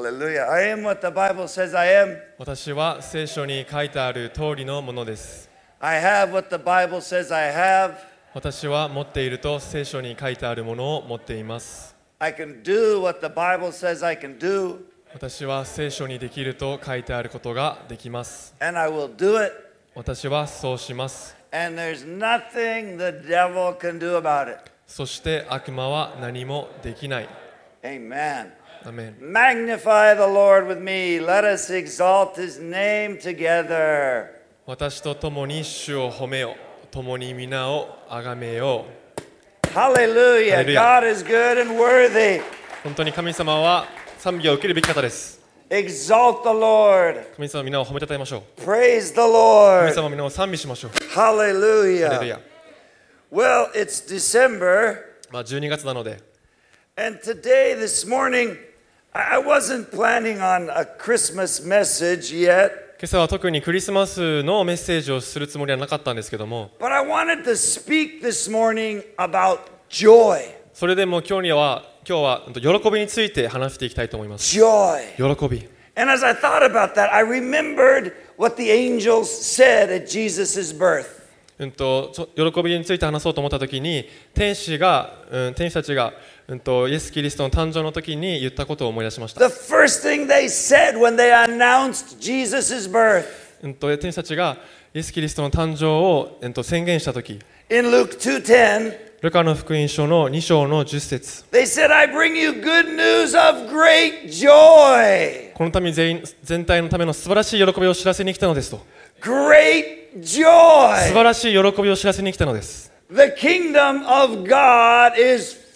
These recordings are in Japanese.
Hallelujah. I am what the Bible says I am. 私は聖書に書いてある通りのものです I have what the Bible says I have. 私は持っていると聖書に書いてあるものを持っています I can do what the Bible says I can do, 私は聖書にできると書いてあることができます and I will do it. 私はそうします And there's nothing the devil can do about it. そして悪魔は何もできない Amen. アメン Magnify the Lord with me. Let us exalt his name together. 私と共に主を褒めよ共に皆を崇めよう Hallelujah. Hallelujah. God is good and worthy. 本当に神様は賛美を受けるべき方です Exalt the Lord. 神様皆を褒めたたえましょう Praise the 神 Lord. 様皆を賛美しましょう Hallelujah. ハレルヤ Well, it's December, まあ12月なので and today, this morning, I wasn't planning on a Christmas message yet, 今朝は特にクリスマスのメッセージをするつもりはなかったんですけども but I wanted to speak this morning about joy. それでも今日には今日は喜びについて話していきたいと思います Joy. 喜び And as I thought about that, I remembered what the angels said at Jesus' birth. うんと喜びについて話そうと思った時に天使が、うん、天使たちが、うん、とイエス・キリストの誕生の時に言ったことを思い出しました。天使たちがイエス・キリストの誕生を、うん、と宣言した時、ルカの福音書の2章の10節このため全,全体のための素晴らしい喜びを知らせに来たのですと。Great joy. 素晴らしい喜びを知らせに来たのです。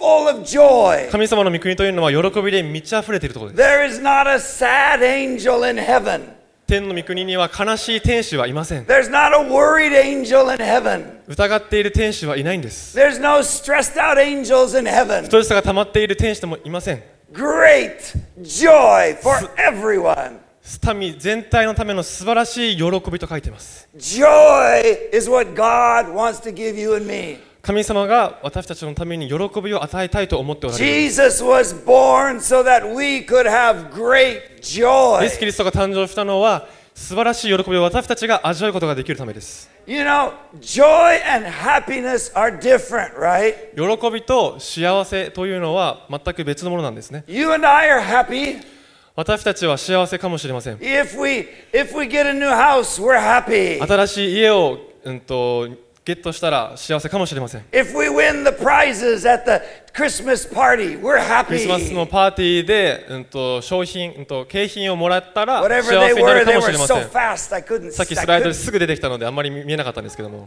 Full of joy. 神様の御国というのは喜びで満ち溢れているところです There is not a sad angel in heaven. 天の御国には悲しい天使はいません There's not a worried angel in heaven. 疑っている天使はいないんです There's no stressed out angels in heaven. ストレスが溜まっている天使もいません Great joy for everyone. 民全体のための素晴らしい喜びと書いています Joy is what God wants to give you and me. 神様が私たちのために喜びを与えたいと思っておられる Jesus was born so that we could have great イ joy. エス・キリストが誕生したのは素晴らしい喜びを私たちが味わうことができるためです You know, joy and happiness are different, right? 喜びと幸せというのは全く別のものなんですね You and I are happy 私たちは幸せかもしれません if we if we get a new house, we're happy. 新しい家を、うん、とゲットしたら幸せかもしれません If we win the prizes at the Christmas ークリスマスのパーティーで、うん、と商品、うん、と景品をもらったら幸せになるかもしれません。さっきスライドですぐ出てきたのであんまり見えなかったんですけども。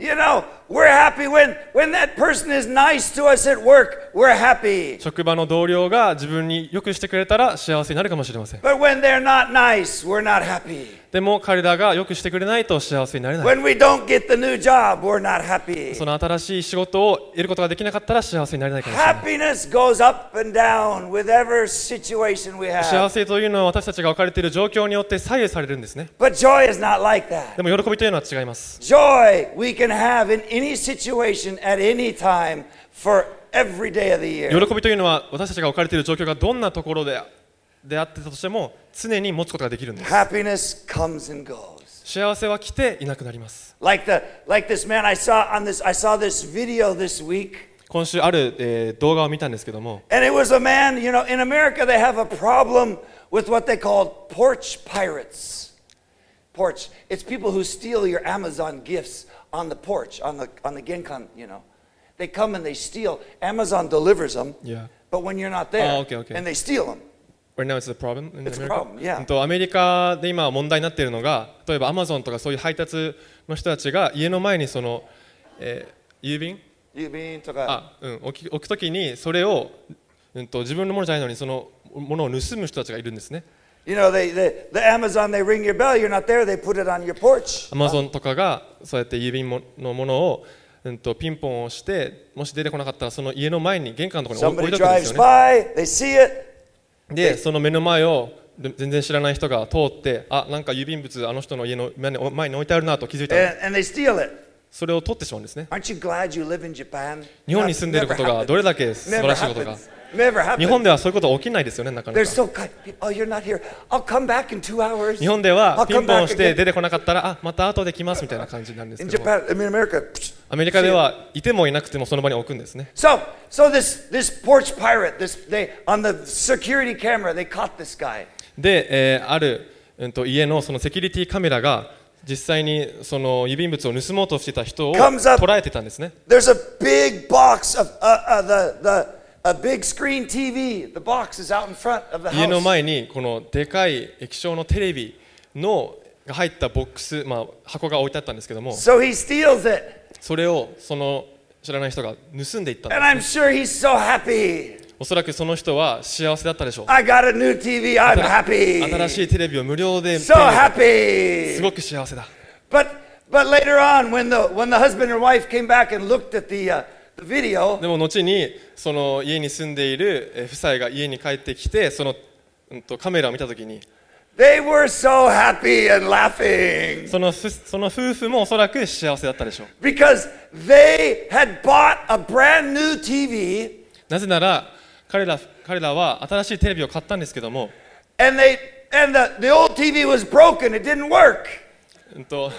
職場の同僚が自分によくしてくれたら幸せになるかもしれません。でも彼らがよくしてくれないと幸せになれない。その新しい仕事を得ることができなかったら幸せになれないかもしれない。幸.せというのは私たちが置かれている状況によって左右されるんですね like. でも喜びというのは違います Joy we can have in any situation at any time for every day of the year. 喜びというのは私たちが置かれている状況がどんなところでであってたとしても常に持つことができるんです Happiness comes and goes. 幸せは来ていなくなります Like the like this man I saw on this I saw this video this week. 今週ある、えー動画を見たんですけども And it was a man, you know, in America they have a problem with what they call porch pirates. Porch. It's people who steal your Amazon gifts on the porch, on the on the genkan, you know. They come and they steal. Amazon delivers them, Yeah. but when you're not there, Oh, okay, okay. and they steal them. Right now it's a problem in It's a America? problem, yeah. うんとアメリカで今問題になっているのが例えばアマゾンとかそういう配達の人たちが家の前にその、えー郵便 You mean to go- あ、うん、置き置くときにそれを、うん、と自分のものじゃないのにそのものを盗む人たちがいるんですね。You know, they, they the Amazon they ring your bell, you're not there, they put it on your porch. アマゾンとかがそうやって郵便ものものを、うん、とピンポンをしてもし出てこなかったらその家の前に玄関のところに置いとくんですよね。by, they see it, でその目の前をで全然知らない人が通ってあなんか郵便物あの人の家の前に前に置いてあるなと気づいた。ら and, and they steal it. それを取ってしまうんですね。日本に住んでいることがどれだけ素晴らしいことか。日本ではそういうこと起きないですよね、なかな。日本ではピンポンして出てこなかったら、あまた後で来ますみたいな感じなんですけ。アメリカではいてもいなくてもその場に置くんですね。で、え、ある、うん、と家の,そのセキュリティカメラが、実際にその郵便物を盗もうとしてた人を捉えてたんですね There's a big box of uh, uh, the the a big screen TV. The box is out in front of the 家の house. 前にこのでかい液晶のテレビのが入ったボックス、まあ、箱が置いてあったんですけども So he steals it, それをその知らない人が盗んでいったん and です I'm sure he's so happy. おそらくその人は幸せだったでしょう I got a new TV. I'm happy. 新しいテレビを無料で手 So happy. すごく幸せだ But but later on, when the when the husband and wife came back and looked at the uh, the video, でも後にその家に住んでいるえー夫妻が家に帰ってきてその、うん、とカメラを見たときに they were so happy and laughing そのふその夫婦もおそらく幸せだったでしょう because they had bought a brand new TV なぜなら彼ら彼らは新しいテレビを買ったんですけども、and they and the, the old TV was broken. It didn't work. うん、と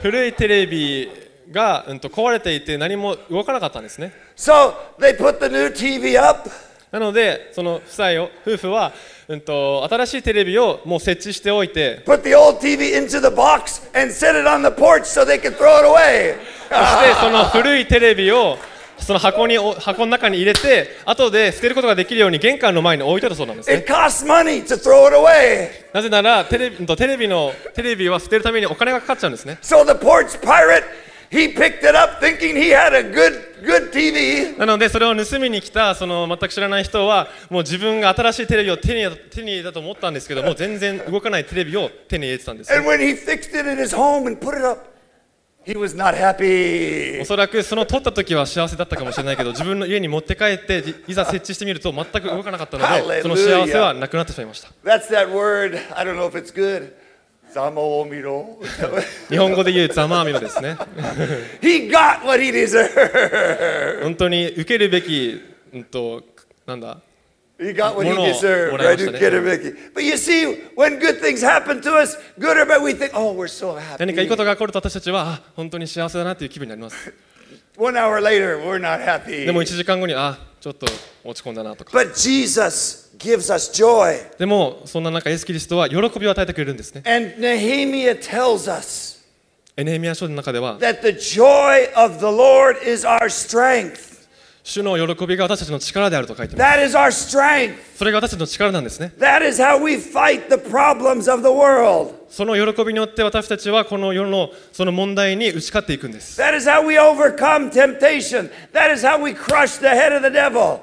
古いテレビが、うん、と壊れていて何も動かなかったんですね So they put the new TV up なのでその夫妻を夫婦は、うん、と新しいテレビをもう設置しておいて put the old TV into the box and set it on the porch so they could throw it away. そしてその古いテレビをその箱にお箱の中に入れて後で捨てることができるように玄関の前に置いてたそうなんですね It costs money to throw it away. なぜならテレビテレビのテレビは捨てるためにお金がかかっちゃうんですね So the porch pirate, he picked it up thinking he had a good good TV. なのでそれを盗みに来たその全く知らない人はもう自分が新しいテレビを手に手に入れたと思ったんですけども全然動かないテレビを手に入れてたんですね And when he fixed it in his home and put it up, he was not happy. おそらくその撮った時は幸せだったかもしれないけど自分の家に持って帰っていいざ設置してみると全く動かなかったのでその幸せはなくなってしまいました That's that word. I don't know if it's good. Zamomiro. 日本語で言うざまあみろですね he got what he deserved. 本当に受けるべき、うんとなんだ He got what he 物を deserved, もらい right? ましたね。Who get it, Mickey? But you see, when good things happen to us, good or bad, we think, oh, we're so 何かいい happy. ことが起こると私たちはあ本当に幸せだなという気分になります One hour later, we're not happy. でも1時間後にあちょっと落ち込んだなとか But Jesus gives us joy. でもそんな中イエス・キリストは喜びを与えてくれるんですね And Nehemiah tells us エネヘミヤ書の中では that the joy of the Lord is our strength. 主の喜びが私たちの力であると書いています。それが私たちの力なんですね。その喜びによって私たちはこの世のその問題に打ち勝っていくんです。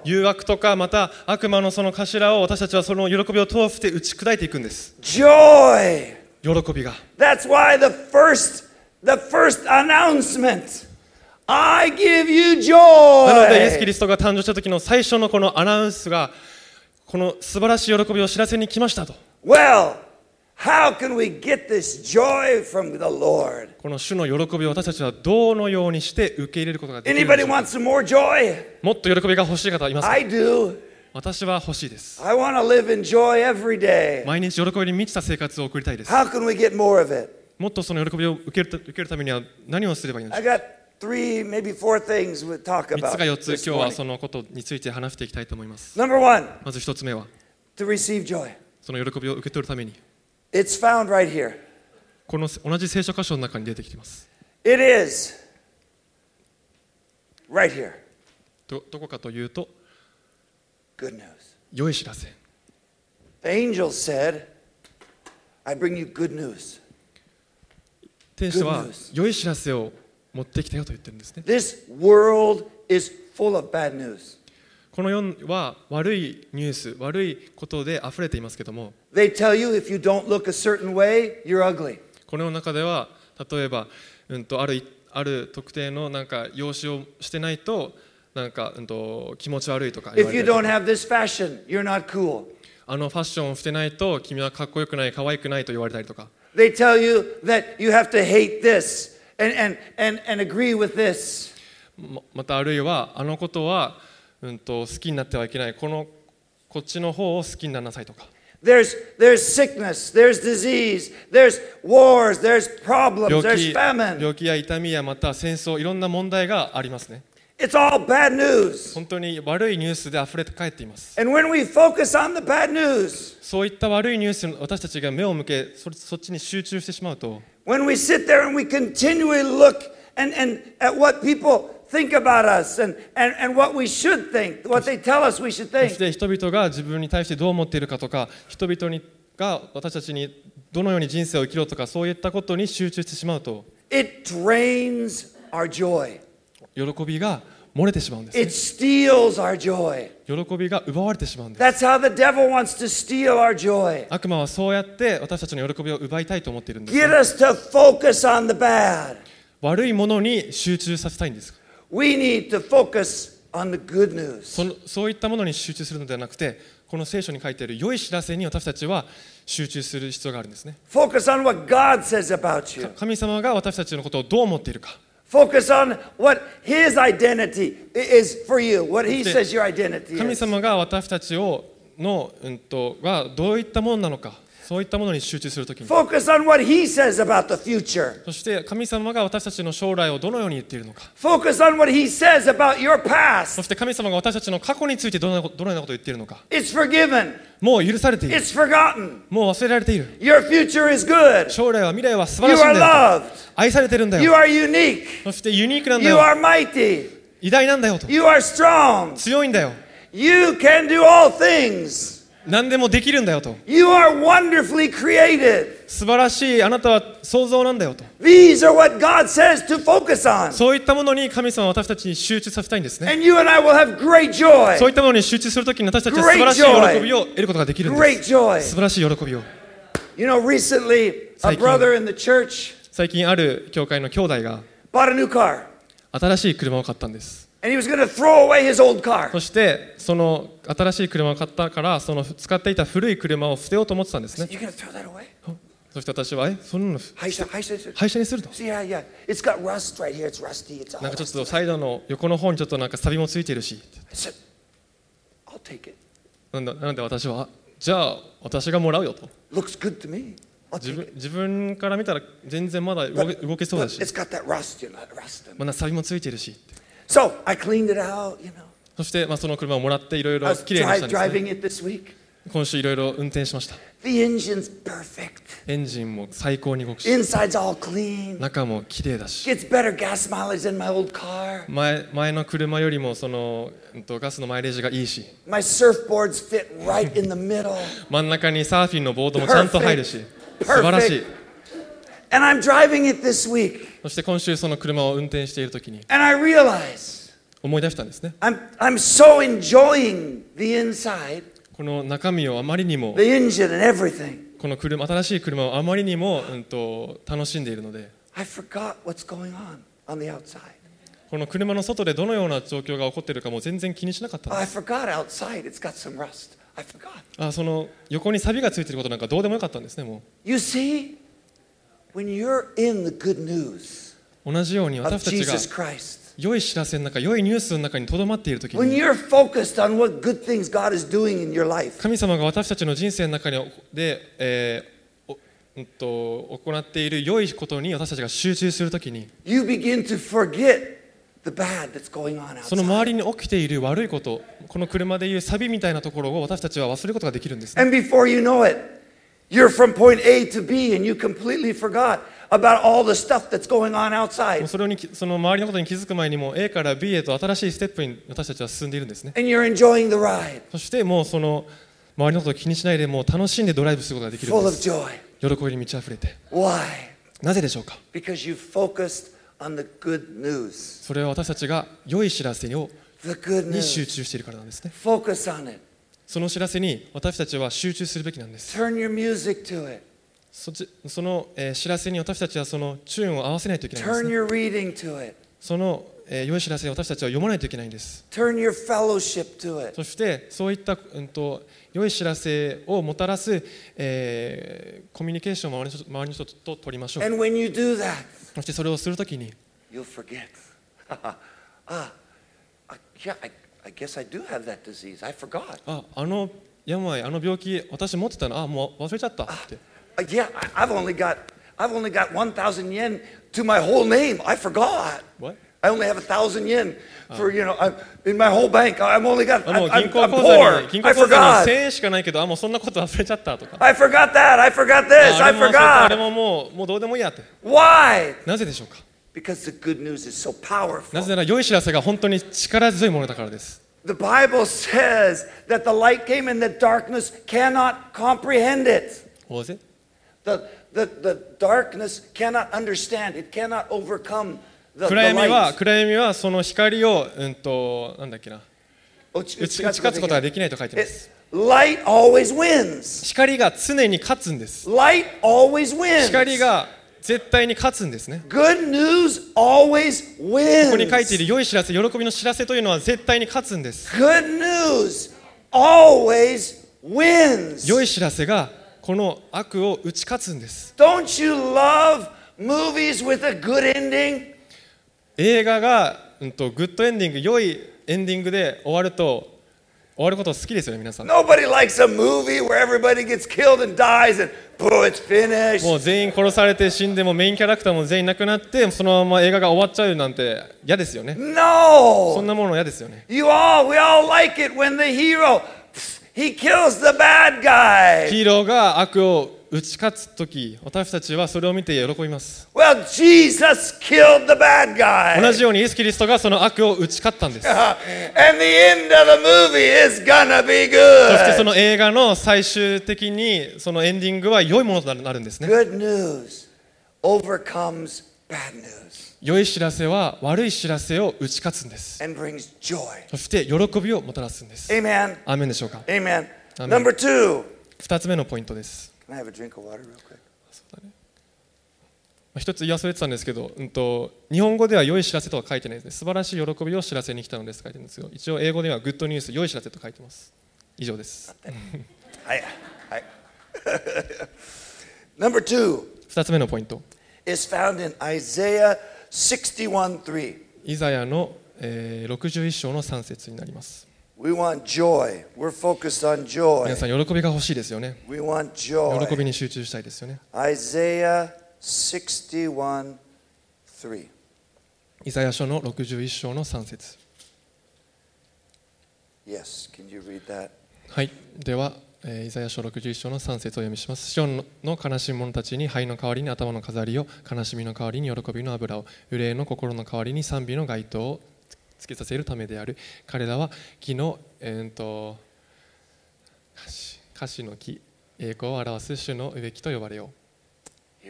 誘惑とかまた悪魔のその頭を私たちはその喜びを通して打ち砕いていくんです。喜びが。That's why the first, the first announcement why I give you なのでイエス・キ joy. リストが誕生した時の最初のこのアナウンスがこの素晴らしい喜びを知らせに来ましたと Well, how can we get this joy from the Lord? この主の喜びを私たちはどのようにして受け入れることができるの Anybody でしょうか？Want some more joy? もっと喜びが欲しい方いますか I do. 私は欲しいです I want to live in joy every day. 毎日喜びに満ちた生活を送りたいです How can we get more of it? もっとその喜びを受ける受けるためには何をすればいいのでしょう got three, maybe four things we'll talk 3 about. つか4つ this 今日は morning. そのことについて話していきたいと思います Number one, まず1つ目は to receive joy. その喜びを受け取るために It's found right here. この同じ聖書箇所の中に出てきています It is right here. どどこかというと Good news. 良い知らせ The angel said, I bring you good news. 天使は Good news. 良い知らせを持ってきたよと言ってるんですね。この世は悪いニュース、悪いことで溢れていますけども、この世の中では、例えば、うん、とあ,るある特定のなんか用紙をしてないと、なんかうん、と気持ち悪いとか,あのファッションをしてないと、君はかっこよくない、かわいくないと言われたりとか。And, and, and, and agree with this. ままたあるいはあのことはうん、と好きになってはいけないこのこっちの方を好きにならなさいとか There's, there's sickness, there's disease, there's wars, there's problems, 病 there's 気 famine. 病気や痛みやまた戦争いろんな問題がありますね It's all bad news. 本当に悪いニュースで溢れて帰っています And when we focus on the bad news, そういった悪いニュースに私たちが目を向けそそっちに集中してしまうと when we sit there and we continually look and, and at what people think about us and, and, and what we should think, what they tell us we should そ think, して人々が自分に対してどう思っているかとか人々にが私たちにどのように人生を生きろとかそういったことに集中してしまうと it drains our joy. 喜びが漏れてしまうんです It steals our joy. 喜びが奪われてしまうんです That's how the devil wants to steal our joy. 悪魔はそうやって私たちの喜びを奪いたいと思っているんです Get us to focus on the bad. 悪いものに集中させたいんです We need to focus on the good news. そのそういったものに集中するのではなくてこの聖書に書いてある良い知らせに私たちは集中する必要があるんですね Focus on what God says about you. 神様が私たちのことをどう思っているか Focus on what His identity is for you, what He says your identity 神 is. 様が私たちをの、うん、とがどういったものなのかそういったものに集中するとき。そして神様が私たちの将来をどのように言っているのか。そして神様が私たちの過去についてどのようなことを言っているのか。もう許されている。もう忘れられている。将来は未来は。愛されているんだよ。そしてユニークなんだよ。偉大なんだよ。強いんだよ。何でもできるんだよと You are wonderfully created. 素晴らしいあなたは創造なんだよと These are what God says to focus on. そういったものに神様は私たちに集中させたいんですね And you and I will have great そうい joy. ったものに集中するときに私たちは素晴らしい joy. 喜びを得ることができるんで Great す joy. 素晴らしい喜びを You know, recently, a 最近。brother in the church 最近ある教会の兄弟が bought a new car. 新しい車を買ったんですそしてその新しい車を買ったからその使っていた古い車を捨てようと思ってたんですね。そして私は、えそんなの廃車にする？と。なんかちょっとサイドの横の方にちょっとなんかサビもついてるし。なん,だなんで私は、じゃあ私がもらうよと。自分,自分から見たら全然まだ動け,動けそうだし。まだサビもついてるし。So I cleaned it out, you know. そしてまあその車をもらっていろい I ろ was きれいにした dri- んです、ね、driving it this week. 今週いろいろ運転しました The engine's perfect. エンジンも最高に動くし Inside's all clean. 中も綺麗だし Gets better gas mileage than my old car. 前前の車よりもその、うんと、ガスのマイレージがいいし My surfboards fit right in the middle. 真ん中にサーフィンのボードもちゃんと入るし Perfect. 素晴らしい And I'm driving it this week. そして今週その車を運転しているときに思い出したんですね。この中身をあまりにもこの車新しい車をあまりにも、うん、と楽しんでいるのでこの車の外でどのような状況が起こっているかも全然気にしなかったんです。その横にサビがついていることなんかどうでもよかったんですね。もう同じように私たちが良い知らせの中良いニュースの中にとどまっている時 when に神様が私たちの人生の中にで、えーおうんと行っている良いことに私たちが集中するときにその.周りに起きている悪いことこの車でいうサビみたいなところを私たちは忘れることができるんですね you're from point A to B and you completely forgot about all the stuff that's going on outside. それにその周りのことに気づく前にも A から B へと新しいステップに私たちは進んでいるんですね And you're enjoying the ride, そしてもうその周りのことを気にしないでもう楽しんでドライブすることができるん full で of す joy. 喜びに満ち溢れて Why? なぜでしょうか Because you focused on the good news. それは私たちが良い知らせをに集.中しているからなんですね Focus on it. その知らせに私たちは集中するべきなんです Turn your music to it. そちその、えー知らせに私たちはそのチューンを合わせないといけないんです、Turn ね、your reading to it. その、えー良い知らせに私たちは読まないといけないんです Turn your fellowship to it. そしてそういった、うん、と良い知らせをもたらす、えーコミュニケーションを周りの人周りの人と取りましょう And when you do that, そしてそれをするときに you'll forget. ah, I, yeah, I, I guess I do have that disease. I forgot. ああの病あの病気私持ってたのあもう忘れちゃったって Uh, yeah, I- I've only got I've only got 1,000 yen to my whole name. I forgot. What? I only have a thousand yen for you know I'm, in my whole bank. I'm only got あもう I, 銀 I'm, 行 I'm 口座 poor. に銀行 I 口座に forgot. 1000円しかないけどあもうそんなこと忘れちゃったとか I forgot that. I forgot this. あ I あれも忘れたあれ forgot. ももうもうどうでもいいやって Why? なぜでしょうか な.ぜなら良い知らせが本当に力強いものだからです The Bible says that the light came and the darkness cannot comprehend it. 大勢 The, the, the darkness cannot understand. It cannot overcome the, the 暗闇は light. 暗闇はその光をうんとなんだっけな打ち勝つことができないと書いてま It- す light always wins. 光が常に勝つんです Light always wins. 光が絶対に勝つんですね Good news always ここに書いてい wins. る良い知らせ喜びの知らせというのは絶対に勝つんです Good news always wins. 良い知らせがこの悪を打ち勝つんです Don't you love movies with a good ending? 映画が、うん、とグッドエンディング良いエンディングで終わると終わること好きですよね皆さん Nobody likes a movie where everybody gets killed and dies and boom, it's finished. もう全員殺されて死んでもメインキャラクターも全員亡くなってそのまま映画が終わっちゃうなんて嫌ですよねそん No. なもの嫌ですよね You all, we all like it when the hero, he kills the bad guy. ヒーローが悪を打ち勝つ時私たちはそれを見て喜びます Well, Jesus killed the bad 同 guy. じようにイエス・キリストがその悪を打ち勝ったんです and the end of the movie is gonna be そしてそ good. の映画の最終的にそのエンディングは良いものとなるんですね Good news overcomes bad news 良い知らせは悪い知らせを打ち勝つんです and brings joy. そして喜びをもたらすんです Amen. アーメンでしょうか？Amen. Amen. Number two. 2つ目のポイントです Can I have a drink of water real quick? まあ一つ言い忘れてたんですけど、うん、と日本語では良い知らせとは書いてないですね素晴らしい喜びを知らせに来たのですと書いてるんですけど一応英語ではグッドニュース良い知らせと書いてます以上です Hi. Hi. Number two 2つ目のポイント is found in Isaiah 61:3. イザヤの、えー61章の3節になります We want joy. We're focused on 皆.さん喜びが欲しいですよね We want 喜 joy. びに集中したいですよね Isaiah 61 3. イザヤ書の61章の3節 Yes, can you read that? はいでは、えーイザヤ書61章の3節をお読みしますシオンの悲しい者たちに灰の代わりに頭の飾りを悲しみの代わりに喜びの油を憂いの心の代わりに賛美の街灯をつけさせるためである。彼らは木の、えー、と歌,詞の木英語を表す種の植木と呼ばれよう。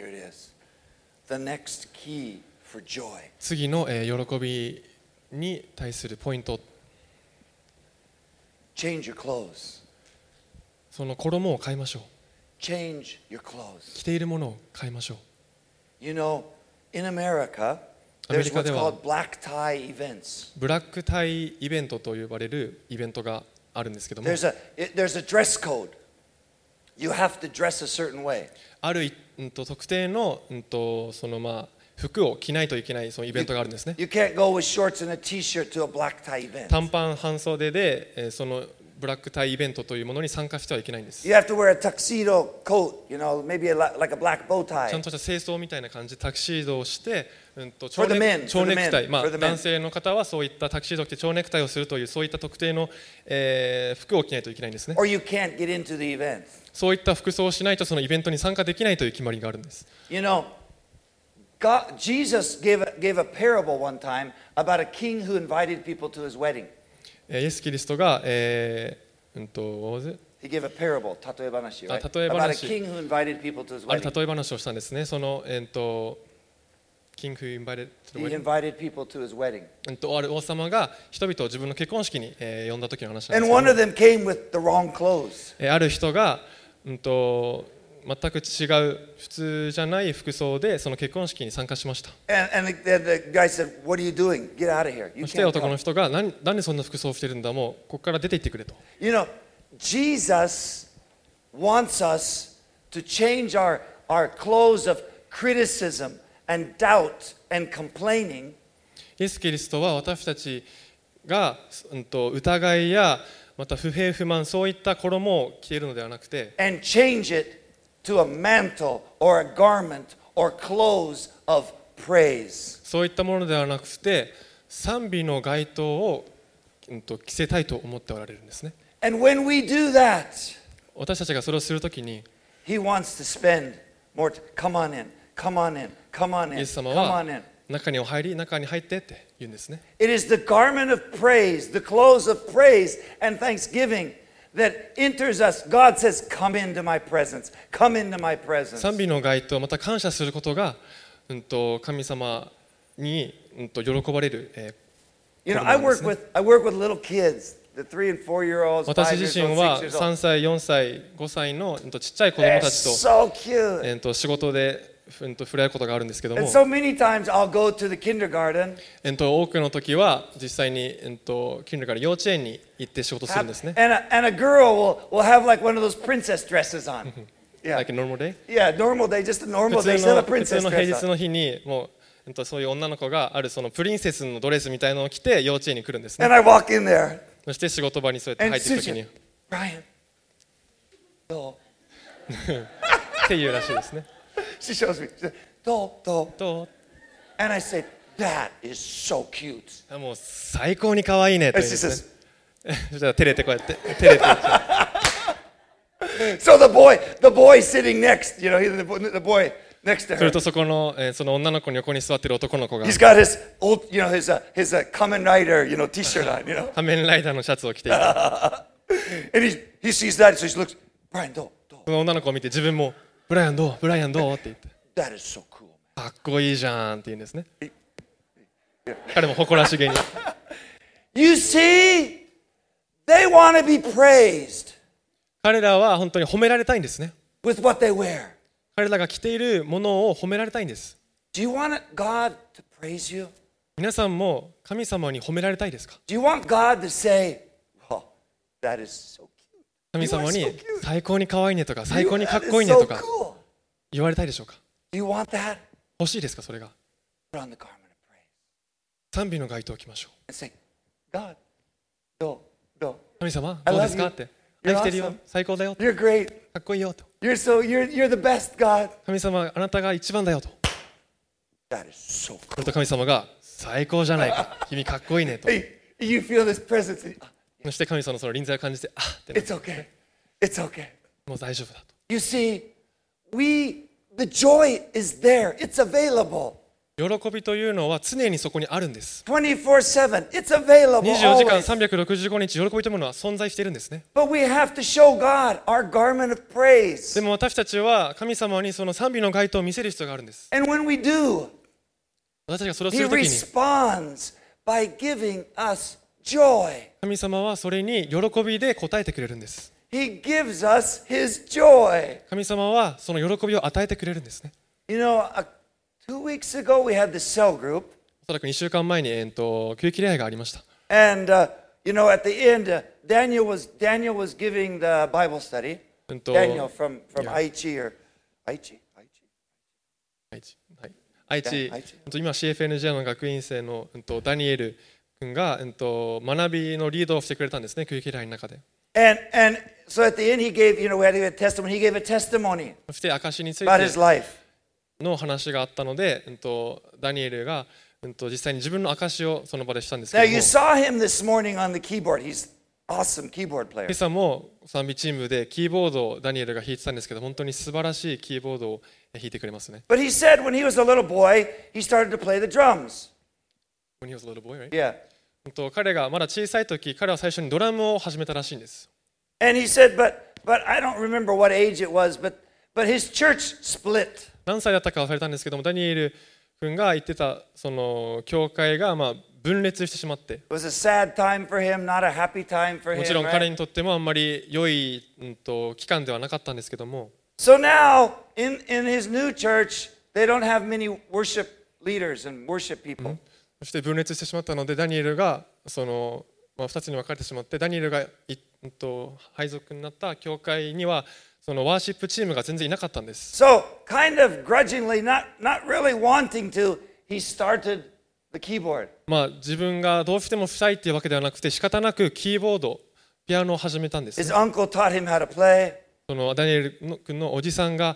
次の、え、喜びに対するポイント。Change your その衣を買いましょう。Change your 着ているものを買いましょう。You know, in America, ブラックタイイベントと呼ばれるイベントがあるんですけども、there's a dress ある特定の,そのまあ服を着ないといけないそのイベントがあるんですね。短パン半袖でそのブラックタイイベントというものに参加してはいけないんです You have to wear a tuxedo coat, you know, maybe a, li- like a black bow ちゃ tie. んとした清掃みたいな感じでタキシードをして、うん、と蝶ネ men, 蝶ネクタイ、まあ.男性の方はそういったタキシードを着て蝶ネクタイをするというそういった特定の、えー服を着ないといけないんですね Or you can't get into the event. そういった服装をしないとそのイベントに参加できないという決まりがあるんです You know, God, Jesus gave a, gave a parable one time about a king who invited people to his wedding. イエス・キリストが、えーうん、と例え話を、例え話を、例え話を、例え話をしたんですね。その、えー、と、King who invited people to his wedding. えー、と、ある王様が人々を自分の結婚式に、えー、呼んだ時の話なんです。ある人が、うんと、全く違う普通じゃない服装でその結婚式に参加しましたそして男の.人が何なんでそんな服装をしてるんだもうここから出て行ってくれと You know, Jesus wants us to change our, our clothes of criticism and doubt and complaining イエス・キリストは私たちが、うん、と疑いやまた不平不満そういった衣を着ているのではなくて and change it to a mantle or a garment or clothes of praise. そういったものではなくて賛美の街灯を、うん、と着せたいと思っておられるんですね And when we do that, 私たちがそれをするときに He wants to spend more. T- come on in, come on in, come on イ in, エス様 come は on in. 中にお入り中に入ってって言うんですね It is the garment of praise, the clothes of praise and thanksgiving that enters us. God says, Come into my presence, come into my presence. 賛美の街灯また感謝することが、うん、と神様に、うん、と喜ばれる、えー You know, こ I work ね with, I work with little kids, the three and four year olds, 私自身は six years 3 old. 歳、4歳、5歳のちっちゃい子供たちと,、so. えー、と仕事で、ふんと触れ合うことがあるんですけども、多くの時は実際に、えー、とキンダーガーデ幼稚園に行って仕事するんですね。And a, and a Like a normal day? Yeah, normal day, just a normal day, not a princess dress. Up. えっと、そういう女の子があるそのプリンセスのドレスみたいのを着て幼稚園に来るんですね。そして仕事場にそうやって入ってきに。時に っていうらしいですね。She shows me. She said, Dole, Dole. と And I say, that is so cute. もう最高に可愛いねと And 言うん she ですね says,。そしたら照れてこうやって照れて so the boy, the boy sitting next, you know, he, the, boy- the boy next to する her, とそこの、えーその女の子の横に座ってる男の子が he's got his old, you know, his, uh, his uh, Kamen Rider, you know, t-shirt on, you know. 仮面ライダーのシャツを着ていて And he, he sees that, so he looks, Brian, Dole, Dole, その女の子を見て自分も「ブライアンどうブライアンどう?」って言って that is so cool.「かっこいいじゃん」って言うんですね彼も誇らしげに You see, they want to be praised 彼らは本当に褒められたいんですね with what they wear. 彼らが着ているものを褒められたいんです Do you want God to praise you? 皆さんも神様に褒められたいですか Do you want God to say, oh, that is so? 神様に最高に可愛いねとか最高にかっこいいねとか言われたいでしょうか？欲しいですかそれが？賛美の街灯を置きましょう。神様どうですか？って。愛してるよ。最高だよ。かっこいいよと。神様あなたが一番だよと。すると神様が最高じゃないか。君かっこいいねと。Ah, そして神様のその臨在を感じてあってな It's okay. It's okay. もう大丈夫だと You see, we the joy is there. It's available. 喜びというのは常にそこにあるんです 24/7. It's available 24時間 always. 365日喜びというものは存在しているんですね.でも私たちは神様にその賛美の街灯を見せる必要があるんです私たちがそれをするときに joy. 神様はそれに喜びで応えてくれるんです He gives us His joy. 神様はその喜びを与えてくれるんですね You know, uh, two weeks ago we had the cell group, おそらく2週間前に、えー、と休憩礼拝がありました and uh, you know, at the end, uh, Daniel was Daniel was giving the Bible study. Daniel from from. Aichi or Aichi, Aichi. 愛知,、はい、愛知今 CFNJ の学院生の、ダニエル君が、うん、と学びのリードをしてくれたんですね休憩礼拝の中で And and so at the end he gave, you know, we had to give a testimony. He gave a testimony そして証につい about his て life. の話があったので、うん、とダニエルが、うん、と実際に自分の証をその場でしたんですけ Now ども you saw him this morning on the keyboard. He's awesome keyboard player. 今朝も賛美チームでキーボードをダニエルが弾いてたんですけど本当に素晴らしいキーボードを弾いてくれますね But he said when he was a little boy, he started to play the drums. When he was a little boy, right? Yeah. 彼がまだ小さい時彼は最初にドラムを始めたらしいんです。何歳だったか忘れたんですけども、ダニエル君が言ってたその教会がまあ分裂してしまって。もちろん彼にとってもあんまり良い、うん、と期間ではなかったんですけども。So now, in, in his new church, they don't have many worship leaders and worship people.、うんそして分裂してしまったのでダニエルがその、まあ、2つに分かれてしまってダニエルがと配属になった教会にはそのワーシップチームが全然いなかったんです So kind of grudgingly, not not really wanting to, he started the keyboard. まあ、自分がどうしてもしたいっていうわけではなくて仕方なくキーボードピアノを始めたんです、His ね、uncle taught him how to play. そのダニエル君のおじさんが、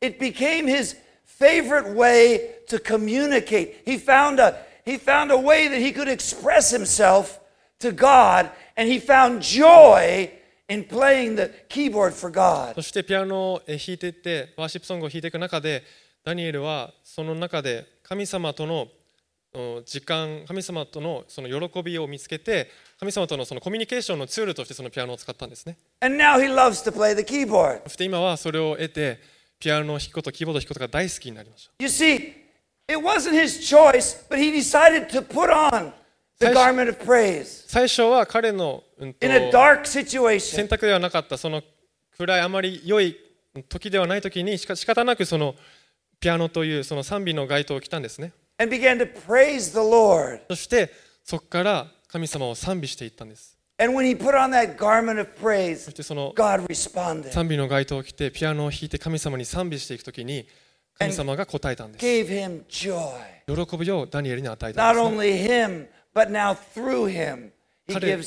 it became his favorite way to communicate. He found, a, he found a way that he could express himself to God, and he found joy in playing the keyboard for God. そしてピアノをえ弾いていってワーシップソングを弾いていく中でダニエルはその中で神様とのお時間神様とのその喜びを見つけて神様とのそのコミュニケーションのツールとしてそのピアノを使ったんですね And now he loves to play the keyboard. そして今はそれを得て ピアノを弾くことキーボードを弾くことが大好きになりました You see, it wasn't his choice, but he decided to put on the garment of praise 最初は彼の、うんと in a dark 選 situation. 択ではなかったその暗いあまり良い時ではない時にしか仕方なくそのピアノというその賛美の街灯を着たんですね And began to praise the Lord. そしてそこから神様を賛美していったんですそしてその賛美の街灯を着てピアノを弾いて神様に賛美していくときに神様が答えたんです。喜ぶよダニエルに与えたんです、彼。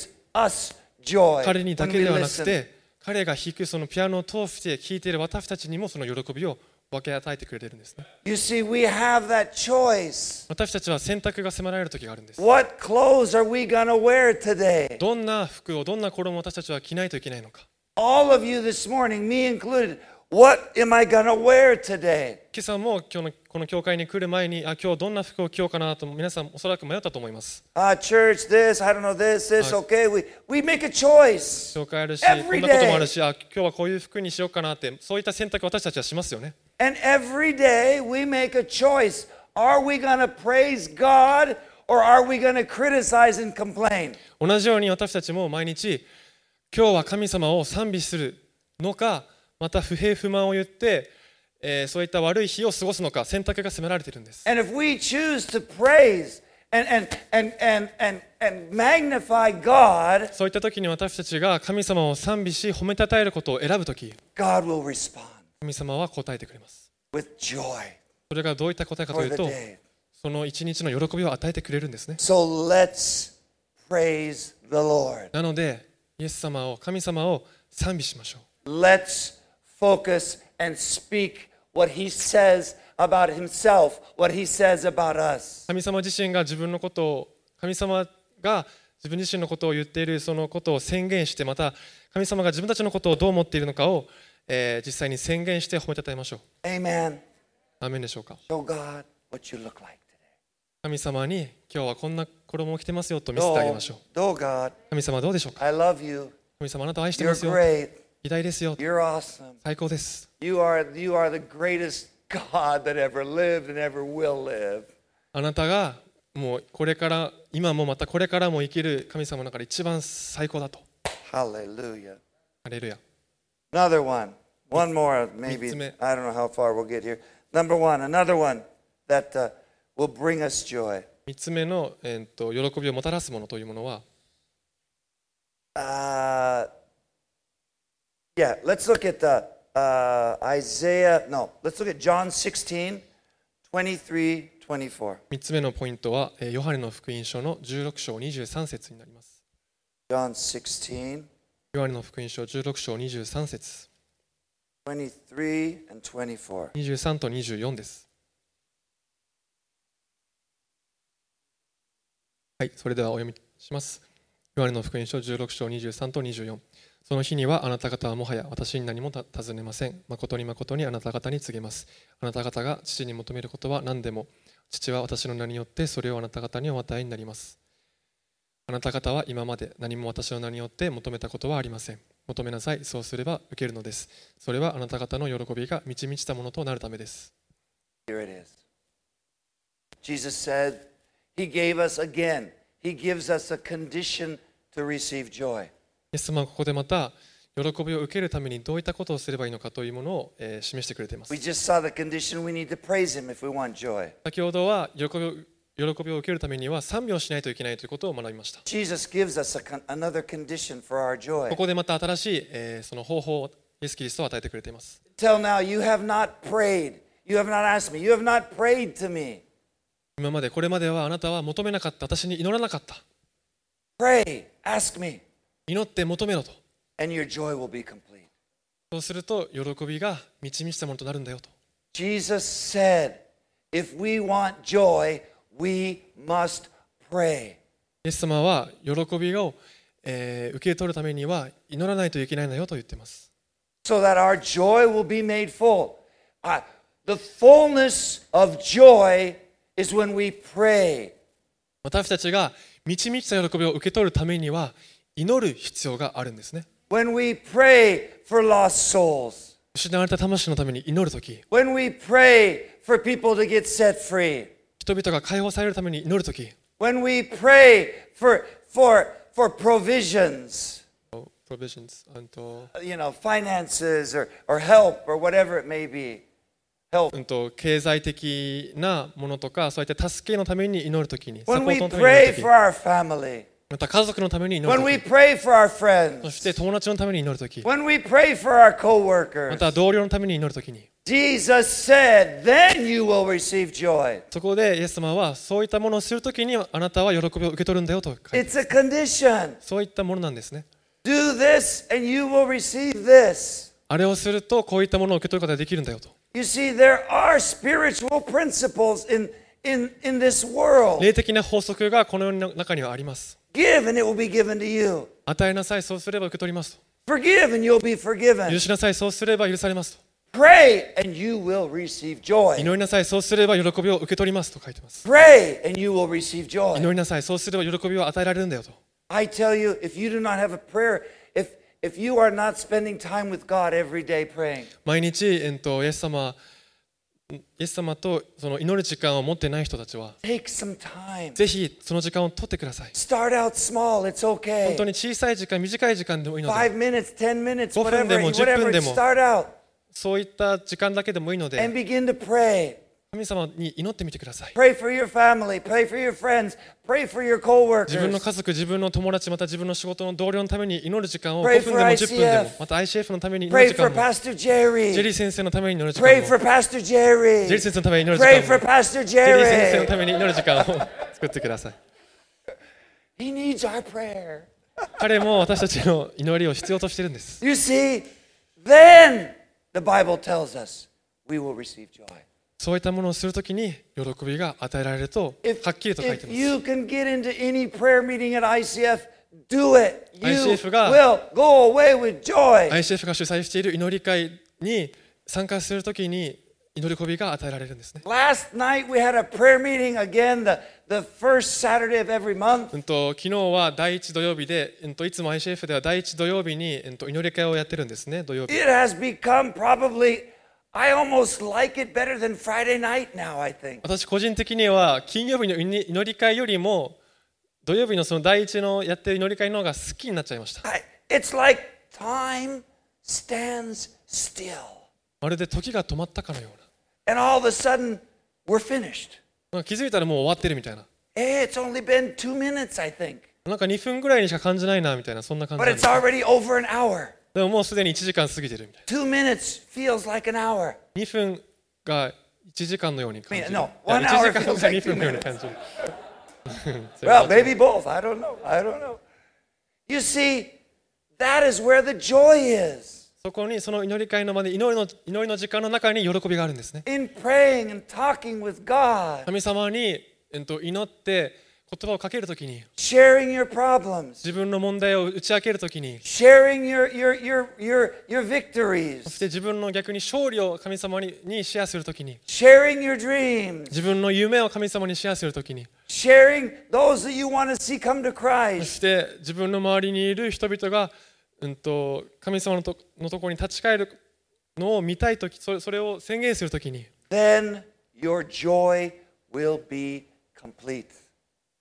彼にだけではなくて彼が弾くそのピアノを通して聴いている私たちにもその喜びを分け与えてくれてるんですね You see, we have that choice. 私たちは選択が迫られる時があるんです What clothes are we to wear today? どんな服をどんな衣を私たちは着ないといけないのか All of you this morning, me included, what am I to wear today? 今朝も今日のこの教会に来る前にあ今日どんな服を着ようかなと皆さんおそらく迷ったと思います Uh, church, this, I don't know, this, this, okay. We, we make a choice. 教会あるしこんなこともあるしあ今日はこういう服にしようかなってそういった選択を私たちはしますよね And every day we make a choice. Are we going to praise God or are we going to criticize and complain? 同じように私たちも毎日今日は神様を賛美するのかまた不平不満を言って、えーそういった悪い日を過ごすのか選択が迫られているんです And if we choose to praise and, and, and, and, and, and magnify God, そういった時に私たちが神様を賛美し褒めたたえることを選ぶ時 God will respond 神様は答えてくれますそれがどういった答えかというと.その一日の喜びを与えてくれるんですね So let's praise the Lord. なのでイエス様を神様を賛美しましょう Let's focus and speak what he says about himself, what he says about us. 神様自身が自分のことを神様が自分自身のことを言っているそのことを宣言してまた神様が自分たちのことをどう思っているのかを、え、実際に宣言して褒めたたえましょう。あめんでしょうか？神様に今日はこんな衣を着てますよと見せてあげましょう。神様どうでしょうか？神様あなた愛してますよ。偉大ですよ。最高です。あなたがもうこれから今もまたこれからも生きる神様の中で一番最高だと。ハレルヤ。ハレルヤ。One more, maybe. Mitsumi. I don't know how far we'll get here. Number one, another one that uh, will bring us joy. 3つ目の、えー、と喜びをもたらすものというものは Uh, yeah, let's look at the, uh, Isaiah. No, let's look at John 16, 23, 24. 3つ目のポイントは、えーヨハネの福音書の16章23節になります。John 16, ヨハネの福音書16章23節 23, と24です。はい、それではお読みします。ヨハネの福音書16章23と24。その日にはあなた方はもはや私に何も尋ねません。誠に誠にあなた方に告げます。あなた方が父に求めることは何でも、父は私の名によってそれをあなた方にお与えになります。あなた方は今まで何も私の名によって求めたことはありません。求めなさい、そうすれば受けるのです。それはあなた方の喜びが満ち満ちたものとなるためです。SMA はこ He gave us again, He gives us a condition to receive joy. イエス様はここでまた、喜びを受けるためにどういったことをすればいいのかというものを示してくれています。先ほどは喜びを受けるためには賛美をしないといけないということを学びました。ここでまた新しい、えー、その方法をイエス・キリストを与えてくれています。今までこれまではあなたは求めなかった、私に祈らなかった。Pray, ask me. 祈って求めろと。そうすると喜びが満ち満ちたものとなるんだよと。Jesus said, if we want joy, we must pray. イエス様は喜びを、えー受け取るためには祈らないといけないんだよと言っています so that our joy will be made full. Uh, the fullness of joy is when we pray. 私たちが満ち満ちた喜びを受け取るためには祈る必要があるんですね When we pray for lost souls. 失われた魂のために祈るとき When we pray for people to get set free. 人々が解放されるために祈るとき When we pray for, for, for provisions, provisions うんと you know, finances or, or help or whatever it may be. Help. うんと経済的なものとかそういった助けのために祈るときにサポ When ー we トのために祈 pray るとき for our family. また家族のために祈 When る we とき pray for our そ friends. して友達のために祈るとき When we pray for our ま coworkers. た同僚のために祈るときに Jesus said, then you will receive joy. そこでイエス様はそういったものをするときにあなたは喜びを受け取るんだよと書いて It's a condition. そういったものなんですね Do this and you will receive this. あれをするとこういったものを受け取ることができるんだよと You see, there are spiritual principles in, in, in this world. 霊的な法則がこの世の中にはあります Give and it will be given to you. 与えなさいそうすれば受け取ります Forgive and you'll be と forgiven. 許しなさいそうすれば許されますと Pray and you will receive joy. 祈りなさいそうすれば喜びを受け取りますと書いてます Pray and you will receive joy. 祈りなさいそうすれば喜びを与えられるんだよと I tell you, if you do not have a prayer, if, if you are not spending time with God every day praying, 毎日、えっと、イエス様イエス様とその祈る時間を持ってない人たちは、ぜひその時間を取ってください。本当に小さい時間、短い時間でもいいので、minutes, minutes, 5分でも10分でも、そういった時間だけでもいいので、神様に祈ってみてください。自分の家族、自分の友達、また自分の仕事の同僚のために祈る時間を5分でも10分でも、また ICF のために祈る時間をジェリー先生のために祈る時間をジェリー先生のために祈る時間をジェリー先生のために祈る時間を作ってください。彼も私たちの祈りを必要としているんです。You see, then the Bible tells us we will receive joy. そういったものをするときに喜びが与えられるとはっきりと書いてます。ICF が, ICF が主催している祈り会に参加するときに祈り込みが与えられるんですね。Last into had a prayer meeting again, the, the first Saturday of every month. 昨日は第一土曜日で、いつも ICF では第一土曜日に祈り会をやってるんですね、土曜日。I almost like it better than Friday night now, I think. 私個人的には金曜日の祈祈り会よりも土曜日のその第一のやってる祈り会の方が好きになっちゃいました I, it's like time stands still. まるで時が止まったかのよう And all of a sudden, we're finished. な気づいたらもう終わってるみたいな Hey, it's only been two minutes, I think. なんか2分ぐらいにしか感じないなみたいなそんな感じ But it's す already over an hour. でももうすでに1時間過ぎてるみたいな。2分が1時間のように感じる。1時が2分のように感じる。well, maybe both. I don't know. I don't know. You see, that is where the joy is. そこにその祈り会の場で祈りの,祈りの時間の中に喜びがあるんですね。神様に、えっと、祈って、言葉をかけるときに sharing your problems, 自分の問題を打ち明けるときに sharing your, your, your, your, your そ victories, して自分の逆に勝利を神様ににシェアするときに sharing your dreams, 自分の夢を神様にシェアするときに sharing those that you want to see come to そ Christ. して自分の周りにいる人々が、うん、と神様のとのところに立ち返るのを見たいときそれそれを宣言するときに Then your joy will be complete.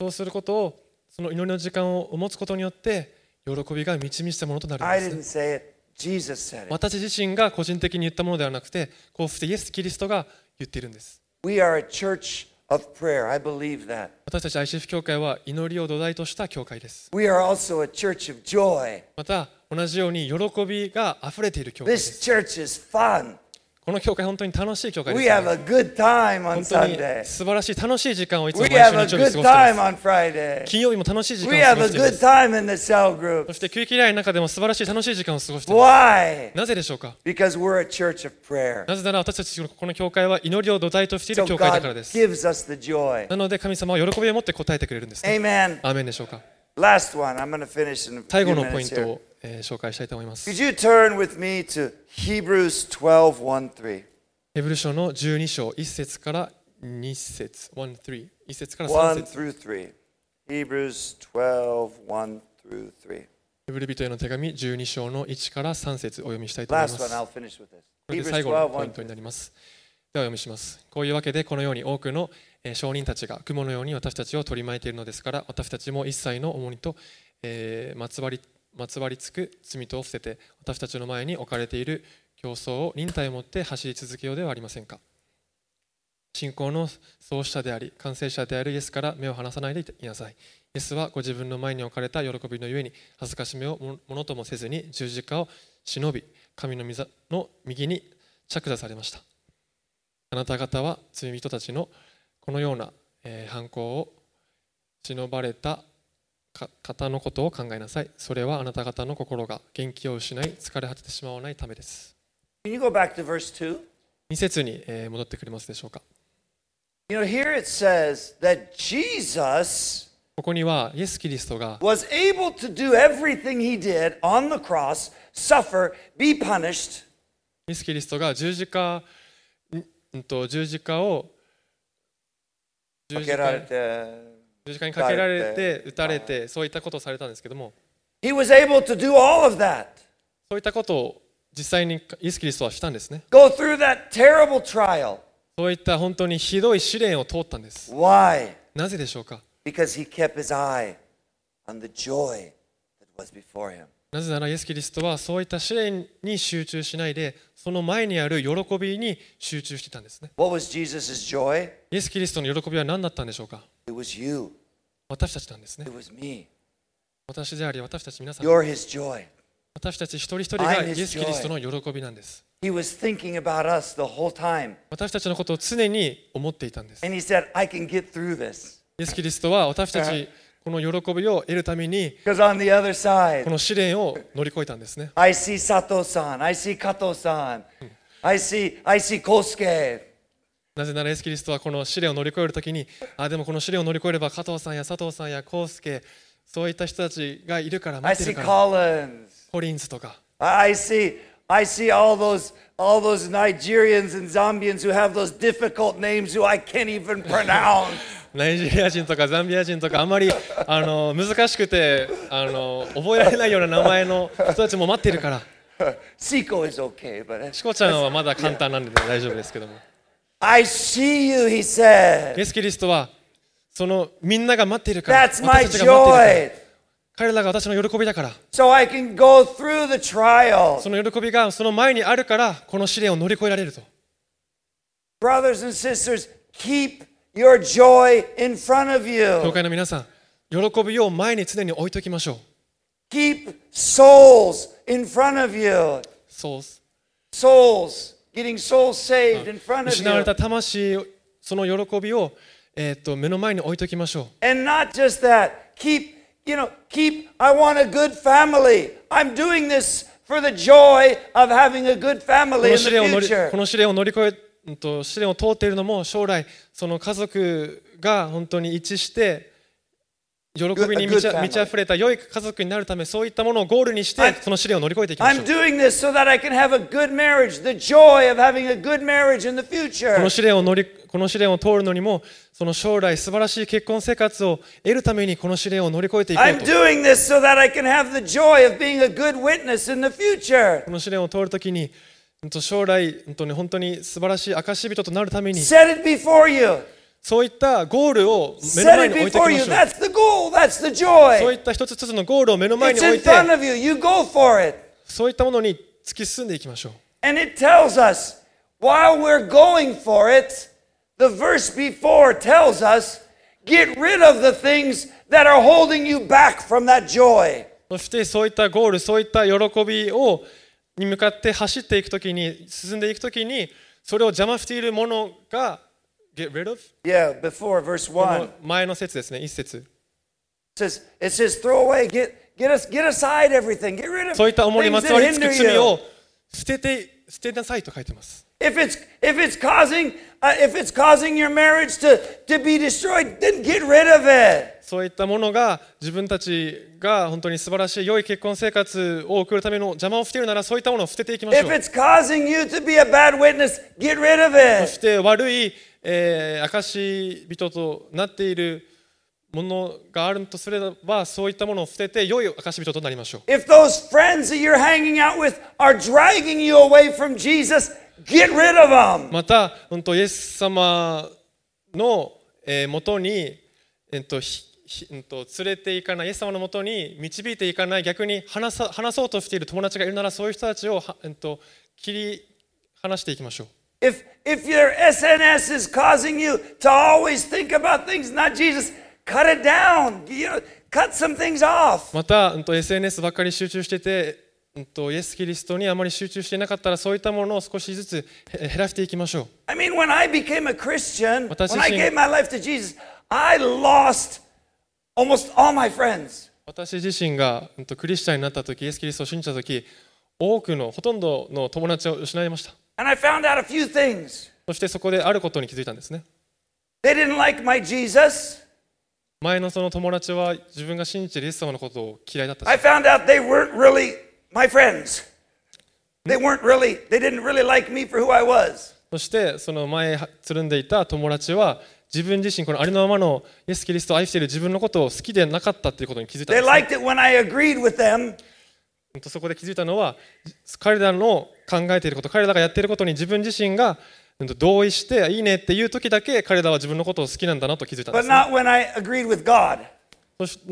そうすることをその祈りの時間を持つことによって喜びが満ち満ちたものとなるん I です didn't say it. Jesus said it. 私自身が個人的に言ったものではなくてこうしてイエス・キリストが言っているんです We are a church of prayer. I believe that. 私たち ICF 教会は祈りを土台とした教会です We are also a church of joy. また同じように喜びが溢れている教会で This す church is fun. この教会本当に楽しい教会 We です、have ね、a good time on 本当に.素晴らしい楽しい時間をいつも毎 have a 週日曜日過ごしてま.す金曜日も楽しい時間を過ご a していますそ.して休憩以来の中でも素晴らしい楽しい時間を過ごしています?なぜでしょうか？Because we're a church of prayer. なぜなら私たちこの教会は祈りを土台としている教会だからです。gives us the joy. なので神様は喜びを持って答えてくれるんです、ね。アーメンでしょうか？最後のポイント.を、えー紹介したいと思います。Could you turn with me to Hebrews 12 1 3? ヘブル書の12章1節から2節1 3 1節から3 1節 through 3. Hebrews 12 1 through 3. ヘブル人への手紙12章の1から3節お読みしたいと思いま Last す。one. こ I'll finish with this. れで最後の12 1ポイントになります。ではお読みします。こういうわけでこのように多くのえー証人たちが雲のように私たちを取り巻いているのですから私たちも一切の重荷と、えーまつわりまつわりつく罪とを捨てて私たちの前に置かれている競争を忍耐を持って走り続けようではありませんか？信仰の創始者であり完成者であるイエスから目を離さないでいなさい。イエスはご自分の前に置かれた喜びのゆえに恥ずかしめをものともせずに十字架を忍び神の座の右に着座されました。あなた方は罪人たちのこのような、えー犯行を忍ばれた方のことを考えなさい。それはあなた方の心が元気を失い疲れ果ててしまわないためです。Can you go back to verse 2? 2節に、えー戻ってくれますでしょうか。You know, here it says that Jesus ここにはイエス・キリストが was able to do everything he did on the cross, suffer, be punished, イエス・キリストが十字架んんと十字架を十字架 He 十字架にかけられて撃たれてそういったことをされたんですけども was able to do all of that. そういったことを実際にイエス・キリストはしたんですね Go through that terrible trial. そういった本当にひどい試練を通ったんです Why? なぜでしょうか？Because he kept his eye on the joy that was before him. なぜならイエス・キリストはそういった試練に集中しないでその前にある喜びに集中していたんですね What was Jesus' joy? イエス・キリストの喜びは何だったんでしょうか？私たちなんですね。私であり、私たち皆さん。You're his 私たち一人一人がイエス・キリストの喜びなんです。私たちのことを常に思っていたんです。Said, イエス・キリストは私たちこの喜びを得るために side, この試練を乗り越えたんですね。I see 佐藤さん、I see 加藤さん、I see, I see なぜならイエス・キリストはこの試練を乗り越えるときにあでもこの試練を乗り越えれば加藤さんや佐藤さんや康介そういった人たちがいるから待ってるから.コリンズとか I see, I see all those, all those Nigerians and Zambians who have those difficult names who I can't even pronounce. ナイジェリア人とかザンビア人とかあまりあの難しくてあの覚えられないような名前の人たちも待っているから チコちゃんはまだ簡単なんで大丈夫ですけども I see you, he said. イエス・キリストはそのみんなが待っているから That's my 私たちが待っているから joy. 彼らが私の喜びだから So I can go through the trial. その喜びがその前にあるからこの試練を乗り越えられると Brothers and sisters, keep your joy in front of 教 you. 会の皆さん喜びを前に常に置いておきましょう Keep souls in front of you. そう Souls, 失われ.た魂その喜びを、えー、と目の前に置いておきましょう And not just that, keep, you know, keep, I want a good family. I'm doing this for the joy of having a good こ family の in the り future. この試練を乗り越え試練を通っているのも将来その家族が本当に一致して喜びに満ち.満ち溢れた良い家族になるためそういったものをゴールにして I'm- その試練を乗り越えていきましょ I'm う doing this so that I can have a good marriage, the joy of having a good marriage in the こ future. の試練を乗りこの試練を通るのにもその将来素晴らしい結婚生活を得るためにこの試練を乗り越えていこう I'm と doing this so that I can have the joy of being a good witness in the future. この試練を通るときに将来本当に素晴らしい証人となるために Set it before you. そういったゴールを目の前に置いて。そういった一つずつのゴールを目の前に置いて、そういったものに突き進んでいきましょう。そしてそういったゴール、そういった喜びをに向かって走っていくときに、進んでいくときに、それを邪魔しているものが、get rid of Yeah, before verse こ 1. の前の説ですね一節 It says, it says throw away, get, get, us, get aside everything, get rid of そういった思いに things まつわりつく罪.を捨てて捨てなさいと書いてます If it's, if it's, causing, uh, if it's causing your marriage to, to be destroyed, then get rid of it. そういったものが自分たちが本当に素晴らしい良い結婚生活を送るための邪魔をしているならそういったものを捨てていきまし If ょう it's causing you to be a bad witness, get rid of そ it. して悪い、えー、証人となっているものがあるとすればそういったものを捨てて良い証人となりましょう If those friends that you're hanging out with are dragging you away from Jesus, get rid of them. また、うん、とイエス様の、えー、もとに、えー、とひひうん、と連れていかないイエス様のもとに導いていかない逆に話さ話そうとしている友達がいるならそういう人たちをは、うん、と切り離していきましょう If, if your SNS is causing you to always think about things not Jesus, cut it down. You know, cut some things off. また、SNS ばっかり集中してて、イエス・キリストにあまり集中していなかったらそういったものを少しずつへ減らしていきましょう I mean, when I became a Christian, 私 when I gave my life to Jesus, I lost almost all my friends. 私自身が、うん、とクリスチャンになった時イエス・キリストを信じた時多くのほとんどの友達を失いましたそしてそこであることに気づいたんですね。前のその友達は自分が信じているイエス様のことを嫌いだった。そしてその前つるんでいた友達は自分自身このありのままのイエス・キリストを愛している自分のことを好きでなかったということに気づいたんです、ね。そこで気づいたのは彼らの考えていること彼らがやっていることに自分自身が同意していいねっていう時だけ彼らは自分のことを好きなんだなと気づいたんです、ね、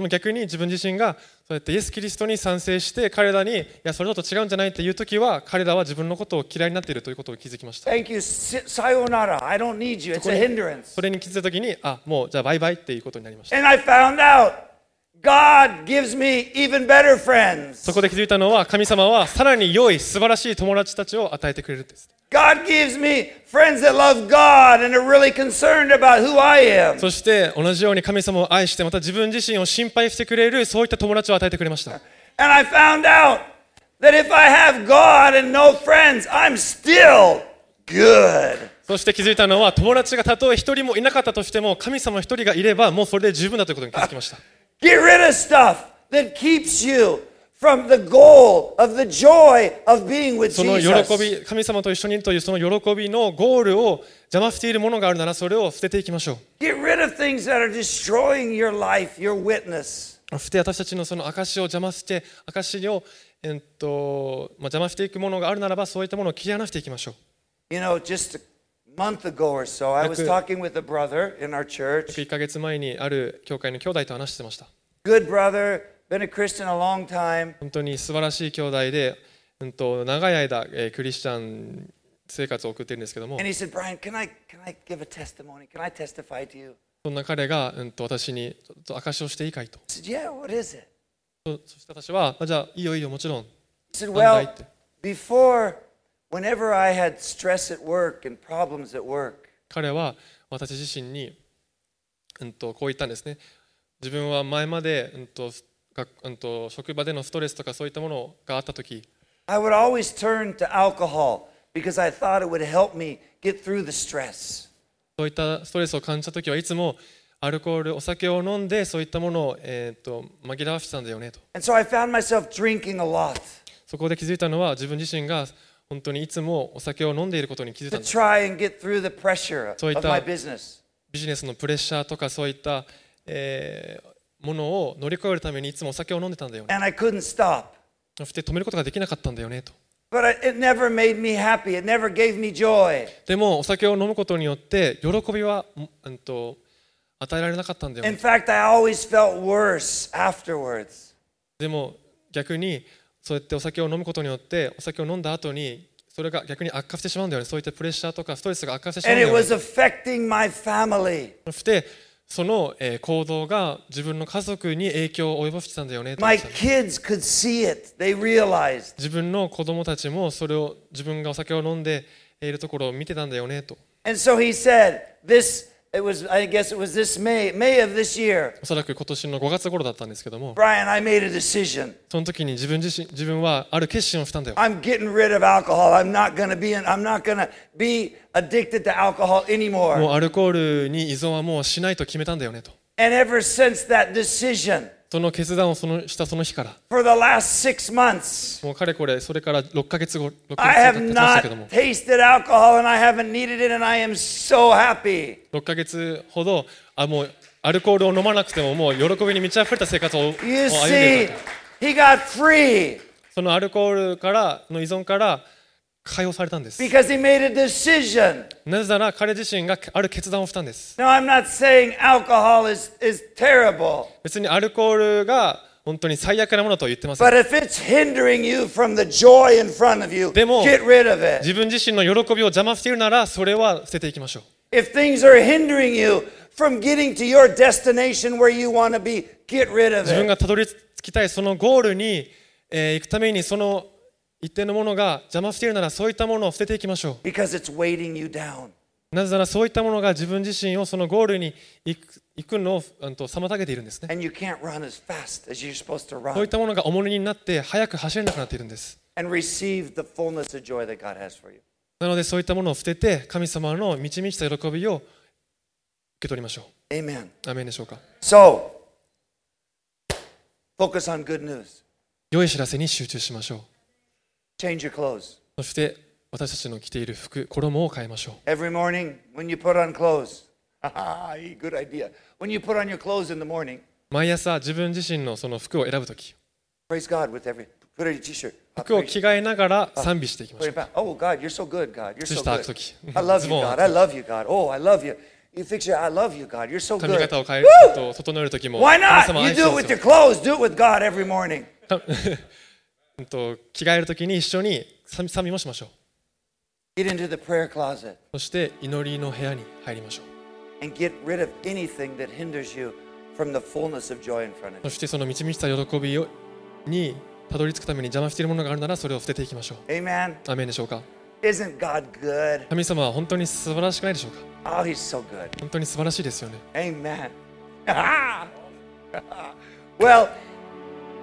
逆に自分自身がそうやってイエス・キリストに賛成して彼らにいやそれと違うんじゃないっていう時は彼らは自分のことを嫌いになっているということを気づきました Thank you. Si- Sayonara. I don't need you. It's a hindrance. それに気づいた時にあもうじゃあバイバイっていうことになりました And I found out God gives me even better friends. そこで気づいたのは神様はさらに良い素晴らしい友達たちを与えてくれるんです God gives me friends that love God and are really concerned about who I am. そして同じように神様を愛してまた自分自身を心配してくれるそういった友達を与えてくれました And I found out that if I have God and no friends, I'm still good. そして気づいたのは友達がたとえ一人もいなかったとしても神様一人がいればもうそれで十分だということに気づきました Get rid of stuff that keeps you from the goal of the joy of being with その喜 Jesus. び神様と一緒にいるというその喜びのゴールを邪魔しているものがあるならそれを捨てていきましょう Get rid of things that are destroying your life, your witness. そして私たちのその証を邪魔して証を、えっとまあ、邪魔していくものがあるならばそういったものを切り離していきましょう You know, just month ago or so, I was talking with a brother in our church. 1ヶ月前にある教会の兄弟と話してました Good brother, been a Christian a long time. 本当に素晴らしい兄弟で、うん、と長い間、えークリスチャン生活を送っているんですけども And he said, Brian, can I, can I give a testimony? Can I testify to you? そんな彼が、うん、と私にちょっと証しをしていいかいと I said, Yeah, what is it? そそして私はあじゃあいいよいいよもちろん He said, Well, before, 彼は私自身に、うん、こう言ったんですね。自分は前まで、うんとうん、と職場でのストレスとかそういったものがあった時そういったストレスを感じた時はいつもアルコールお酒を飲んでそういったものを、えー、と紛らわしてたんだよねと。そこで気づいたのは自分自身が。本当にいつもお酒を飲んでいることに気づいたんです。そういったビジネスのプレッシャーとかそういった、えー、ものを乗り越えるためにいつもお酒を飲んでたんだよね。そして止めることができなかったんだよねと。でもお酒を飲むことによって喜びは、うん、と与えられなかったんだよね。でも逆にそうやってお酒を飲むことによってお酒を飲んだ後にそれが逆に悪化してしまうんだよね。そういったプレッシャーとかストレスが悪化してしまうんだよね.そしてその、えー行動が自分の家族に影響を及ぼしてたんだよね.自分の子供たちもそれを自分がお酒を飲んでいるところを見てたんだよねと。And so he said, this, it was, I guess it was this May, May of this year. おそらく今年の5月頃だったんですけども Brian, I made a decision. その時に自分自身自分はある決心をしたんだよ I'm getting rid of alcohol. I'm not to be in, I'm not to be addicted to alcohol も anymore. うアルコールに依存はもうしないと決めたんだよねと And ever since that decision, その決断をそのしたその日から。For the last six months, もうかれこれそれから6ヶ月後6ヶ月経ちましたけども。Tasted alcohol and I haven't needed it, and I am so happy. 6ヶ月ほどあもうアルコールを飲まなくてももう喜びに満ち溢れた生活を歩んでい free. そのアルコールからの依存から解放されたんです because he made a decision. なぜなら彼自身がある決断をしたんです Now, I'm not saying alcohol is, is terrible, 別にアルコールが本当に最悪なものとは言ってません but if it's hindering you from the joy in front of you, でも、get rid of it. 自分自身の喜びを邪魔しているならそれは捨てていきましょう If things are hindering you from getting to your destination where you want to be, get rid of 自分 it. がたどり着きたいそのゴールに、えー行くためにその一定のものが邪魔しているならそういったものを捨てていきましょ Because it's weighting you down. うなぜならそういったものが自分自身をそのゴールに行く行くのを妨げているんですね And you can't run as fast as you're supposed to そういったものが重荷になって早く走れなくなっているんです and receive the fullness of joy that God has for you. なのでそういったものを捨てて神様の満ち満ちた喜びを受け取りましょ Amen. うアーメンでしょうか？So, focus on good news. 良い知らせに集中しましょう Change your clothes. そして私たちの着ている服衣を変えましょう Every morning when you put on clothes. good idea. When you put on your clothes in the morning, 毎朝自分自身のその服を選ぶとき praise God with every put on your t-shirt. Uh, 服を着替えながら賛美していきましょう. Oh God, you're so good, God. You're 靴 so 下履く good. とき I love ズ you, ボンを God. I love you, God. Oh, I love you. You fix your I love you, God. You're so 髪 good. 型を変えると整えるときも Why 神 not? 様を You 愛して do る it ん with です your よ clothes. Do it with God every morning. 着替えるときに一緒に賛賛美もしましょう Get into the prayer closet そして祈りの部屋に入りましょう and get rid of anything that hinders you from the fullness of joy in front of you. そしてその満ち満ちた喜びをにたどり着くために邪魔しているものがあるならそれを捨てていきましょう Amen. アーメンでしょうか？Isn't God good? 神様は本当に素晴らしくないでしょうか？Oh, He's so good. 本当に素晴らしいですよね Amen. well,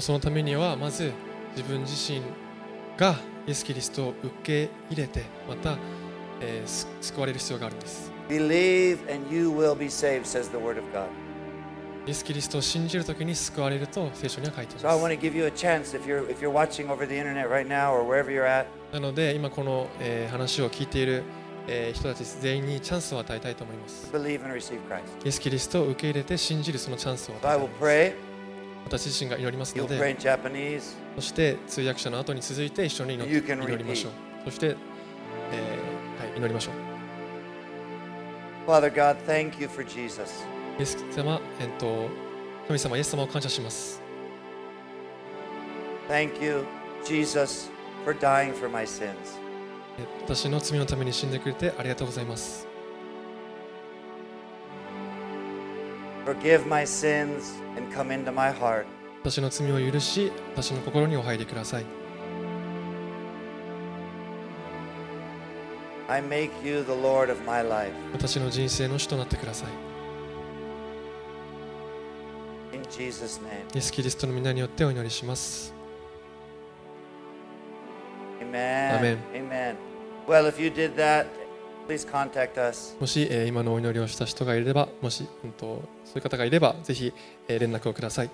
そのためにはまず自分自身がイエス・キリストを受け入れてまた、え、救われる必要があるんです。イエス・キリストを信じるとに救われると聖書には書いてい。なので今この、え、話を聞いている、え、人た全員にチャンスを与えたいと思います。イエス・キリストを受け入れて信じるそのチャンスをす。私自身が祈りますので.そして通訳者の後に続いて一緒に祈祈りましょう。そして、えーはい、祈りましょう。Father God, thank you for Jesus. イエス様、えっと、神様、イエス様を感謝します。Thank you, Jesus, for dying for my sins. え私の罪のために死んでくれてありがとうございます。Forgive my sins and come into my heart. 私の罪を許し、私の心にお入りください。I make you the Lord of my life. 私の人生の主となってください。In Jesus' name. イエス・キリストの皆によってお祈りします。Amen. Amen. Amen. Well, if you did that, please contact us. もし、えー今のお祈りをした人がいればもし、うん、とそういう方がいればぜひ連絡をください。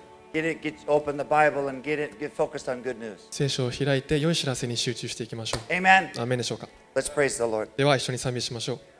聖書を開いて良い知らせに集中していきましょう。アーメでしょうか。では一緒に賛美しましょう。